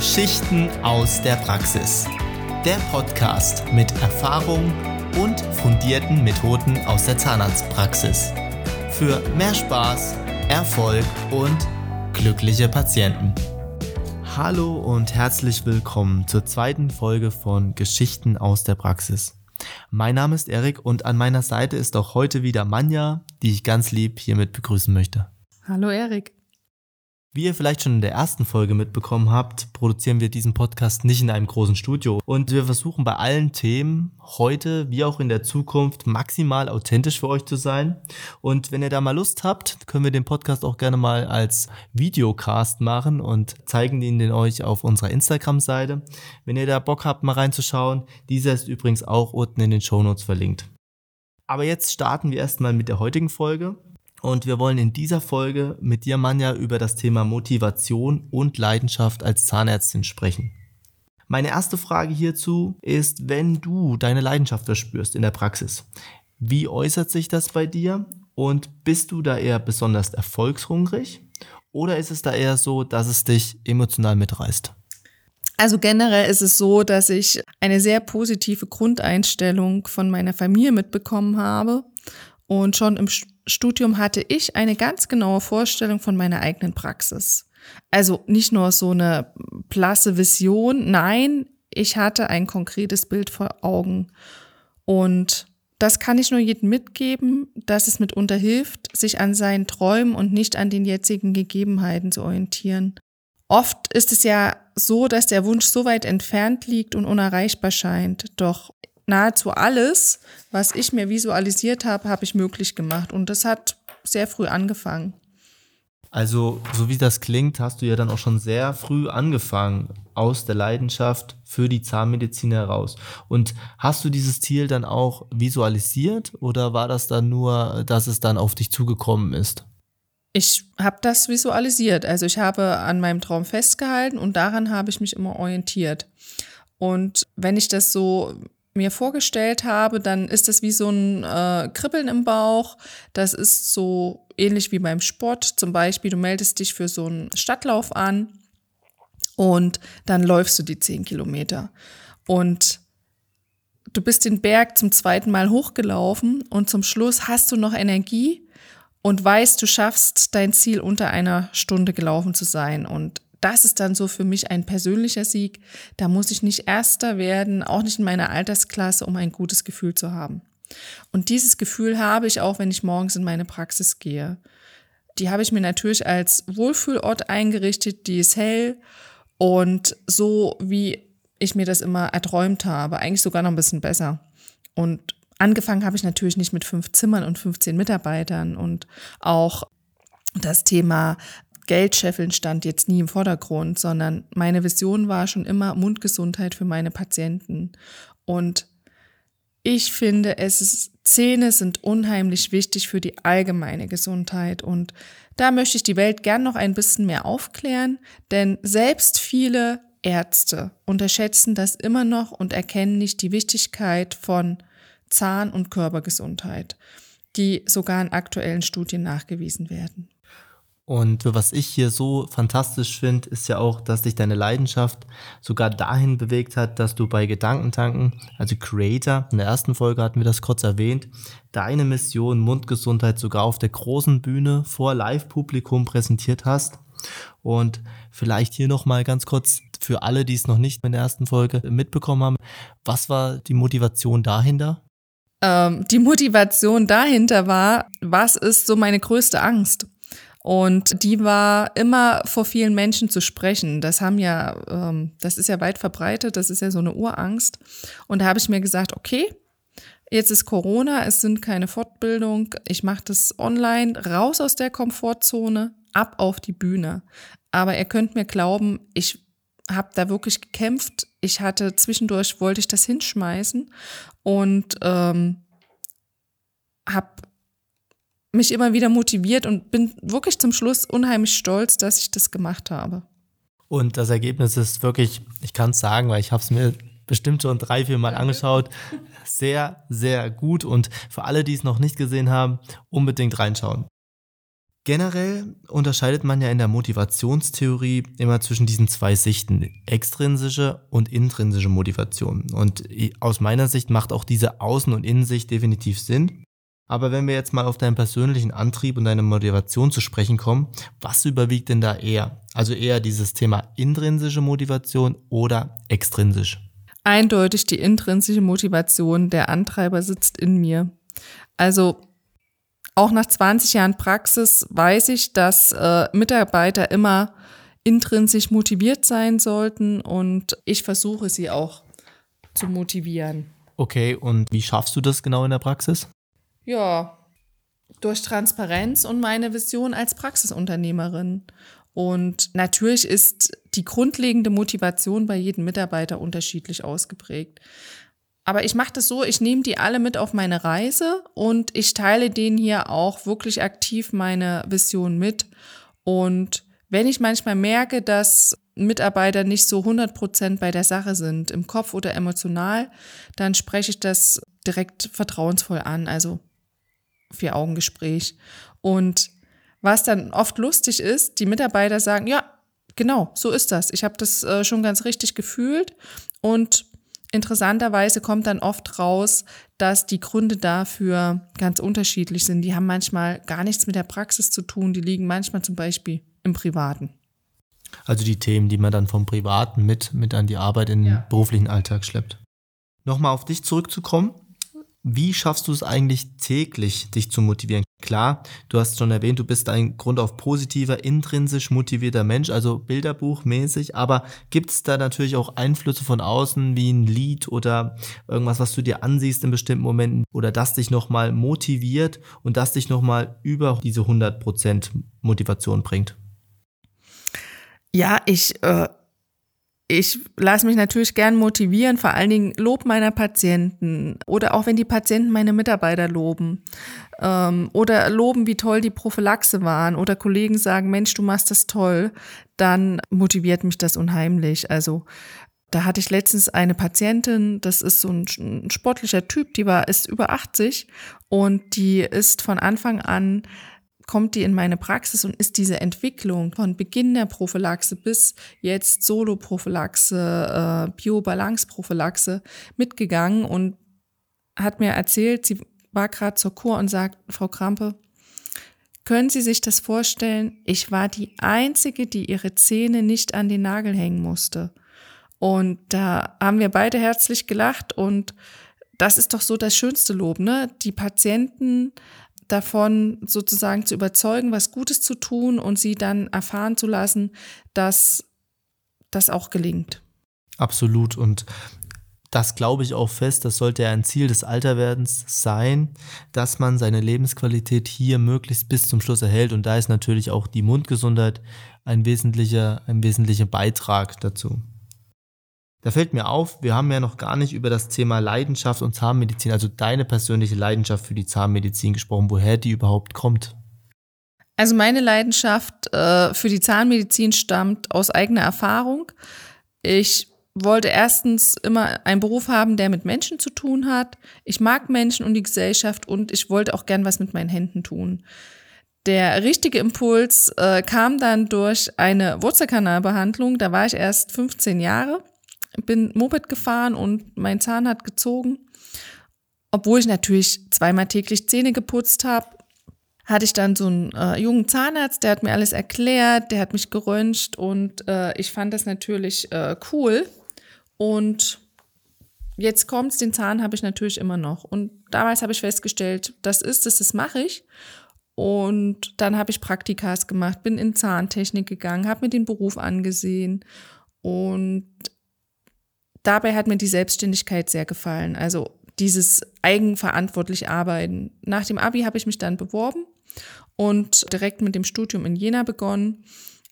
Geschichten aus der Praxis. Der Podcast mit Erfahrung und fundierten Methoden aus der Zahnarztpraxis. Für mehr Spaß, Erfolg und glückliche Patienten. Hallo und herzlich willkommen zur zweiten Folge von Geschichten aus der Praxis. Mein Name ist Erik und an meiner Seite ist auch heute wieder Manja, die ich ganz lieb hiermit begrüßen möchte. Hallo Erik. Wie ihr vielleicht schon in der ersten Folge mitbekommen habt, produzieren wir diesen Podcast nicht in einem großen Studio. Und wir versuchen bei allen Themen heute wie auch in der Zukunft maximal authentisch für euch zu sein. Und wenn ihr da mal Lust habt, können wir den Podcast auch gerne mal als Videocast machen und zeigen ihn den euch auf unserer Instagram-Seite. Wenn ihr da Bock habt, mal reinzuschauen, dieser ist übrigens auch unten in den Shownotes verlinkt. Aber jetzt starten wir erstmal mit der heutigen Folge. Und wir wollen in dieser Folge mit dir, Manja, über das Thema Motivation und Leidenschaft als Zahnärztin sprechen. Meine erste Frage hierzu ist, wenn du deine Leidenschaft verspürst in der Praxis, wie äußert sich das bei dir und bist du da eher besonders erfolgshungrig oder ist es da eher so, dass es dich emotional mitreißt? Also generell ist es so, dass ich eine sehr positive Grundeinstellung von meiner Familie mitbekommen habe und schon im Studium hatte ich eine ganz genaue Vorstellung von meiner eigenen Praxis. Also nicht nur so eine blasse Vision, nein, ich hatte ein konkretes Bild vor Augen. Und das kann ich nur jedem mitgeben, dass es mitunter hilft, sich an seinen Träumen und nicht an den jetzigen Gegebenheiten zu orientieren. Oft ist es ja so, dass der Wunsch so weit entfernt liegt und unerreichbar scheint. Doch nahezu alles, was ich mir visualisiert habe, habe ich möglich gemacht. Und das hat sehr früh angefangen. Also, so wie das klingt, hast du ja dann auch schon sehr früh angefangen, aus der Leidenschaft für die Zahnmedizin heraus. Und hast du dieses Ziel dann auch visualisiert oder war das dann nur, dass es dann auf dich zugekommen ist? Ich habe das visualisiert. Also ich habe an meinem Traum festgehalten und daran habe ich mich immer orientiert. Und wenn ich das so mir vorgestellt habe, dann ist das wie so ein äh, Kribbeln im Bauch. Das ist so ähnlich wie beim Sport. Zum Beispiel, du meldest dich für so einen Stadtlauf an und dann läufst du die zehn Kilometer. Und du bist den Berg zum zweiten Mal hochgelaufen und zum Schluss hast du noch Energie und weißt, du schaffst dein Ziel unter einer Stunde gelaufen zu sein. Und das ist dann so für mich ein persönlicher Sieg. Da muss ich nicht Erster werden, auch nicht in meiner Altersklasse, um ein gutes Gefühl zu haben. Und dieses Gefühl habe ich auch, wenn ich morgens in meine Praxis gehe. Die habe ich mir natürlich als Wohlfühlort eingerichtet, die ist hell und so, wie ich mir das immer erträumt habe, eigentlich sogar noch ein bisschen besser. Und angefangen habe ich natürlich nicht mit fünf Zimmern und 15 Mitarbeitern und auch das Thema Geldscheffeln stand jetzt nie im Vordergrund, sondern meine Vision war schon immer Mundgesundheit für meine Patienten. Und ich finde, es ist, Zähne sind unheimlich wichtig für die allgemeine Gesundheit. Und da möchte ich die Welt gern noch ein bisschen mehr aufklären, denn selbst viele Ärzte unterschätzen das immer noch und erkennen nicht die Wichtigkeit von Zahn- und Körpergesundheit, die sogar in aktuellen Studien nachgewiesen werden. Und was ich hier so fantastisch finde, ist ja auch, dass dich deine Leidenschaft sogar dahin bewegt hat, dass du bei Gedankentanken, also Creator, in der ersten Folge hatten wir das kurz erwähnt, deine Mission Mundgesundheit sogar auf der großen Bühne vor Live-Publikum präsentiert hast. Und vielleicht hier nochmal ganz kurz für alle, die es noch nicht in der ersten Folge mitbekommen haben, was war die Motivation dahinter? Ähm, die Motivation dahinter war, was ist so meine größte Angst? Und die war immer vor vielen Menschen zu sprechen. Das haben ja, ähm, das ist ja weit verbreitet, das ist ja so eine Urangst. Und da habe ich mir gesagt, okay, jetzt ist Corona, es sind keine Fortbildung, ich mache das online, raus aus der Komfortzone, ab auf die Bühne. Aber ihr könnt mir glauben, ich habe da wirklich gekämpft. Ich hatte zwischendurch, wollte ich das hinschmeißen und ähm, habe mich immer wieder motiviert und bin wirklich zum Schluss unheimlich stolz, dass ich das gemacht habe. Und das Ergebnis ist wirklich, ich kann es sagen, weil ich habe es mir bestimmt schon drei, vier Mal angeschaut, sehr, sehr gut. Und für alle, die es noch nicht gesehen haben, unbedingt reinschauen. Generell unterscheidet man ja in der Motivationstheorie immer zwischen diesen zwei Sichten, extrinsische und intrinsische Motivation. Und aus meiner Sicht macht auch diese Außen- und Innensicht definitiv Sinn. Aber wenn wir jetzt mal auf deinen persönlichen Antrieb und deine Motivation zu sprechen kommen, was überwiegt denn da eher? Also eher dieses Thema intrinsische Motivation oder extrinsisch? Eindeutig die intrinsische Motivation. Der Antreiber sitzt in mir. Also auch nach 20 Jahren Praxis weiß ich, dass äh, Mitarbeiter immer intrinsisch motiviert sein sollten und ich versuche sie auch zu motivieren. Okay, und wie schaffst du das genau in der Praxis? Ja, durch Transparenz und meine Vision als Praxisunternehmerin. Und natürlich ist die grundlegende Motivation bei jedem Mitarbeiter unterschiedlich ausgeprägt. Aber ich mache das so, ich nehme die alle mit auf meine Reise und ich teile denen hier auch wirklich aktiv meine Vision mit. Und wenn ich manchmal merke, dass Mitarbeiter nicht so 100 Prozent bei der Sache sind, im Kopf oder emotional, dann spreche ich das direkt vertrauensvoll an, also Vier-Augen-Gespräch. Und was dann oft lustig ist, die Mitarbeiter sagen, ja, genau, so ist das. Ich habe das äh, schon ganz richtig gefühlt und Interessanterweise kommt dann oft raus, dass die Gründe dafür ganz unterschiedlich sind. Die haben manchmal gar nichts mit der Praxis zu tun. Die liegen manchmal zum Beispiel im Privaten. Also die Themen, die man dann vom Privaten mit, mit an die Arbeit in den ja. beruflichen Alltag schleppt. Nochmal auf dich zurückzukommen. Wie schaffst du es eigentlich täglich, dich zu motivieren? Klar, du hast schon erwähnt, du bist ein Grund auf positiver, intrinsisch motivierter Mensch, also Bilderbuchmäßig, aber gibt es da natürlich auch Einflüsse von außen, wie ein Lied oder irgendwas, was du dir ansiehst in bestimmten Momenten oder das dich nochmal motiviert und das dich nochmal über diese 100% Motivation bringt? Ja, ich äh, ich lasse mich natürlich gern motivieren, vor allen Dingen Lob meiner Patienten oder auch wenn die Patienten meine Mitarbeiter loben ähm, oder loben, wie toll die Prophylaxe waren oder Kollegen sagen, Mensch, du machst das toll, dann motiviert mich das unheimlich. Also da hatte ich letztens eine Patientin, das ist so ein, ein sportlicher Typ, die war, ist über 80 und die ist von Anfang an kommt die in meine Praxis und ist diese Entwicklung von Beginn der Prophylaxe bis jetzt Solo-Prophylaxe, äh, Bio-Balance-Prophylaxe mitgegangen und hat mir erzählt, sie war gerade zur Kur und sagt, Frau Krampe, können Sie sich das vorstellen? Ich war die Einzige, die ihre Zähne nicht an den Nagel hängen musste. Und da haben wir beide herzlich gelacht und das ist doch so das schönste Lob, ne? Die Patienten davon sozusagen zu überzeugen, was Gutes zu tun und sie dann erfahren zu lassen, dass das auch gelingt. Absolut. Und das glaube ich auch fest, das sollte ja ein Ziel des Alterwerdens sein, dass man seine Lebensqualität hier möglichst bis zum Schluss erhält. Und da ist natürlich auch die Mundgesundheit ein wesentlicher, ein wesentlicher Beitrag dazu. Da fällt mir auf, wir haben ja noch gar nicht über das Thema Leidenschaft und Zahnmedizin, also deine persönliche Leidenschaft für die Zahnmedizin gesprochen, woher die überhaupt kommt. Also meine Leidenschaft äh, für die Zahnmedizin stammt aus eigener Erfahrung. Ich wollte erstens immer einen Beruf haben, der mit Menschen zu tun hat. Ich mag Menschen und die Gesellschaft und ich wollte auch gern was mit meinen Händen tun. Der richtige Impuls äh, kam dann durch eine Wurzelkanalbehandlung. Da war ich erst 15 Jahre bin Moped gefahren und mein Zahn hat gezogen. Obwohl ich natürlich zweimal täglich Zähne geputzt habe, hatte ich dann so einen äh, jungen Zahnarzt, der hat mir alles erklärt, der hat mich geröntgt und äh, ich fand das natürlich äh, cool. Und jetzt kommt's, den Zahn habe ich natürlich immer noch. Und damals habe ich festgestellt, das ist es, das mache ich. Und dann habe ich Praktikas gemacht, bin in Zahntechnik gegangen, habe mir den Beruf angesehen und dabei hat mir die Selbstständigkeit sehr gefallen. Also dieses eigenverantwortlich Arbeiten. Nach dem Abi habe ich mich dann beworben und direkt mit dem Studium in Jena begonnen.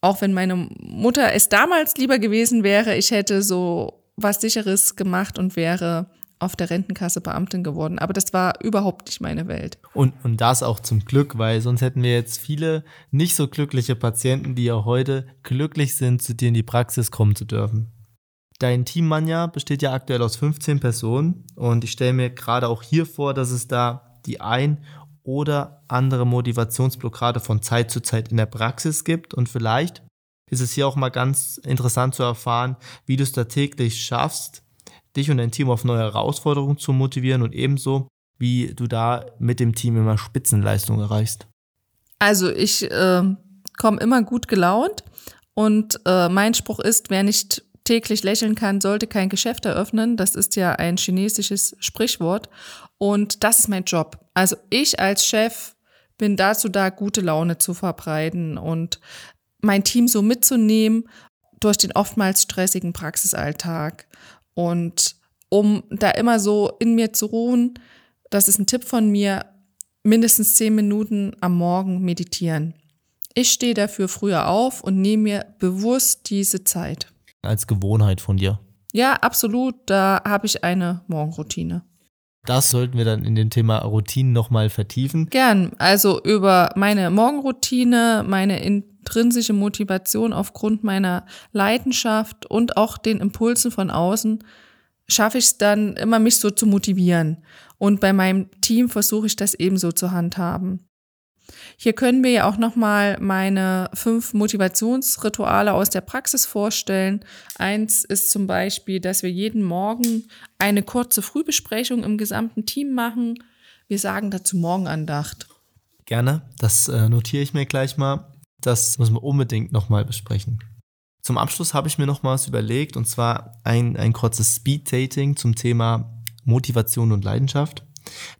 Auch wenn meine Mutter es damals lieber gewesen wäre, ich hätte so was sicheres gemacht und wäre auf der Rentenkasse Beamtin geworden. Aber das war überhaupt nicht meine Welt. Und, und das auch zum Glück, weil sonst hätten wir jetzt viele nicht so glückliche Patienten, die ja heute glücklich sind, zu dir in die Praxis kommen zu dürfen. Dein Team Manja besteht ja aktuell aus 15 Personen und ich stelle mir gerade auch hier vor, dass es da die ein oder andere Motivationsblockade von Zeit zu Zeit in der Praxis gibt. Und vielleicht ist es hier auch mal ganz interessant zu erfahren, wie du es da täglich schaffst, dich und dein Team auf neue Herausforderungen zu motivieren und ebenso, wie du da mit dem Team immer Spitzenleistung erreichst. Also ich äh, komme immer gut gelaunt und äh, mein Spruch ist, wer nicht täglich lächeln kann, sollte kein Geschäft eröffnen. Das ist ja ein chinesisches Sprichwort. Und das ist mein Job. Also ich als Chef bin dazu da, gute Laune zu verbreiten und mein Team so mitzunehmen durch den oftmals stressigen Praxisalltag. Und um da immer so in mir zu ruhen, das ist ein Tipp von mir, mindestens zehn Minuten am Morgen meditieren. Ich stehe dafür früher auf und nehme mir bewusst diese Zeit. Als Gewohnheit von dir. Ja, absolut. Da habe ich eine Morgenroutine. Das sollten wir dann in dem Thema Routinen nochmal vertiefen. Gern. Also über meine Morgenroutine, meine intrinsische Motivation aufgrund meiner Leidenschaft und auch den Impulsen von außen schaffe ich es dann immer, mich so zu motivieren. Und bei meinem Team versuche ich das ebenso zu handhaben. Hier können wir ja auch nochmal meine fünf Motivationsrituale aus der Praxis vorstellen. Eins ist zum Beispiel, dass wir jeden Morgen eine kurze Frühbesprechung im gesamten Team machen. Wir sagen dazu Morgenandacht. Gerne, das äh, notiere ich mir gleich mal. Das müssen wir unbedingt nochmal besprechen. Zum Abschluss habe ich mir noch mal was überlegt und zwar ein, ein kurzes Speed-Dating zum Thema Motivation und Leidenschaft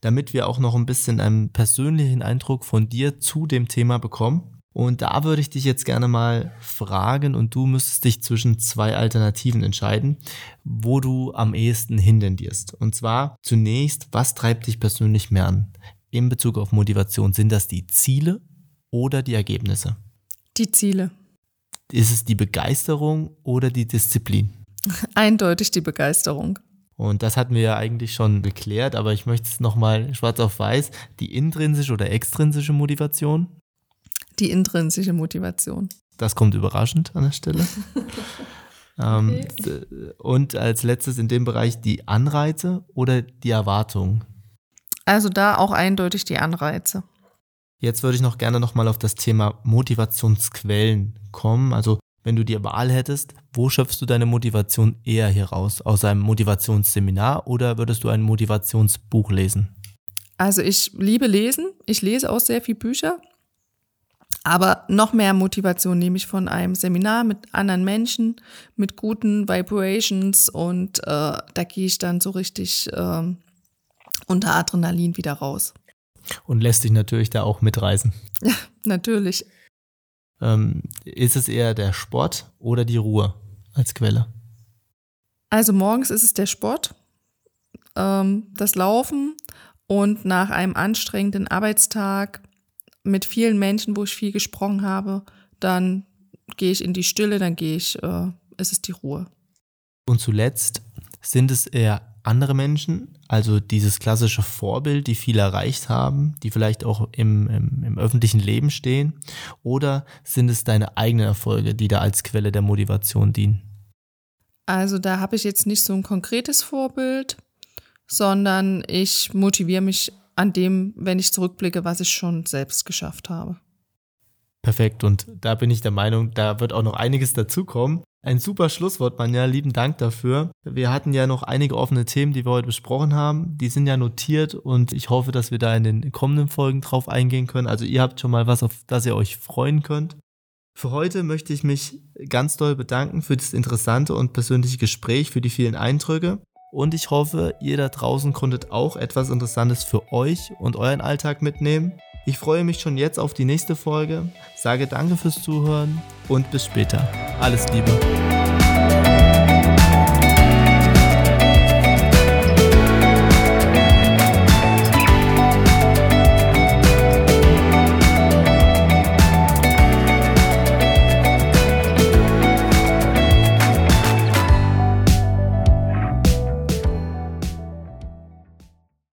damit wir auch noch ein bisschen einen persönlichen Eindruck von dir zu dem Thema bekommen. Und da würde ich dich jetzt gerne mal fragen und du müsstest dich zwischen zwei Alternativen entscheiden, wo du am ehesten hintendierst. Und zwar zunächst, was treibt dich persönlich mehr an? In Bezug auf Motivation, sind das die Ziele oder die Ergebnisse? Die Ziele. Ist es die Begeisterung oder die Disziplin? Eindeutig die Begeisterung. Und das hatten wir ja eigentlich schon geklärt, aber ich möchte es nochmal schwarz auf weiß. Die intrinsische oder extrinsische Motivation? Die intrinsische Motivation. Das kommt überraschend an der Stelle. Ähm, okay. und als letztes in dem Bereich die Anreize oder die Erwartung? Also da auch eindeutig die Anreize. Jetzt würde ich noch gerne nochmal auf das Thema Motivationsquellen kommen. Also wenn du die Wahl hättest, wo schöpfst du deine Motivation eher heraus? Aus einem Motivationsseminar oder würdest du ein Motivationsbuch lesen? Also ich liebe lesen. Ich lese auch sehr viel Bücher. Aber noch mehr Motivation nehme ich von einem Seminar mit anderen Menschen, mit guten Vibrations und äh, da gehe ich dann so richtig äh, unter Adrenalin wieder raus. Und lässt dich natürlich da auch mitreisen. Ja, natürlich. Ähm, ist es eher der Sport oder die Ruhe als Quelle? Also morgens ist es der Sport, ähm, das Laufen und nach einem anstrengenden Arbeitstag mit vielen Menschen, wo ich viel gesprochen habe, dann gehe ich in die Stille, dann gehe ich, äh, ist es die Ruhe. Und zuletzt sind es eher andere Menschen, also dieses klassische Vorbild, die viel erreicht haben, die vielleicht auch im, im, im, öffentlichen Leben stehen? Oder sind es deine eigenen Erfolge, die da als Quelle der Motivation dienen? Also da habe ich jetzt nicht so ein konkretes Vorbild, sondern ich motiviere mich an dem, wenn ich zurückblicke, was ich schon selbst geschafft habe. Perfekt. Und da bin ich der Meinung, da wird auch noch einiges dazukommen. Ein super Schlusswort, Manja. Lieben Dank dafür. Wir hatten ja noch einige offene Themen, die wir heute besprochen haben. Die sind ja notiert und ich hoffe, dass wir da in den kommenden Folgen drauf eingehen können. Also ihr habt schon mal was, auf das ihr euch freuen könnt. Für heute möchte ich mich ganz doll bedanken für das interessante und persönliche Gespräch, für die vielen Eindrücke. Und ich hoffe, ihr da draußen konntet auch etwas Interessantes für euch und euren Alltag mitnehmen. Ich freue mich schon jetzt auf die nächste Folge, sage danke fürs Zuhören und bis später. Alles Liebe.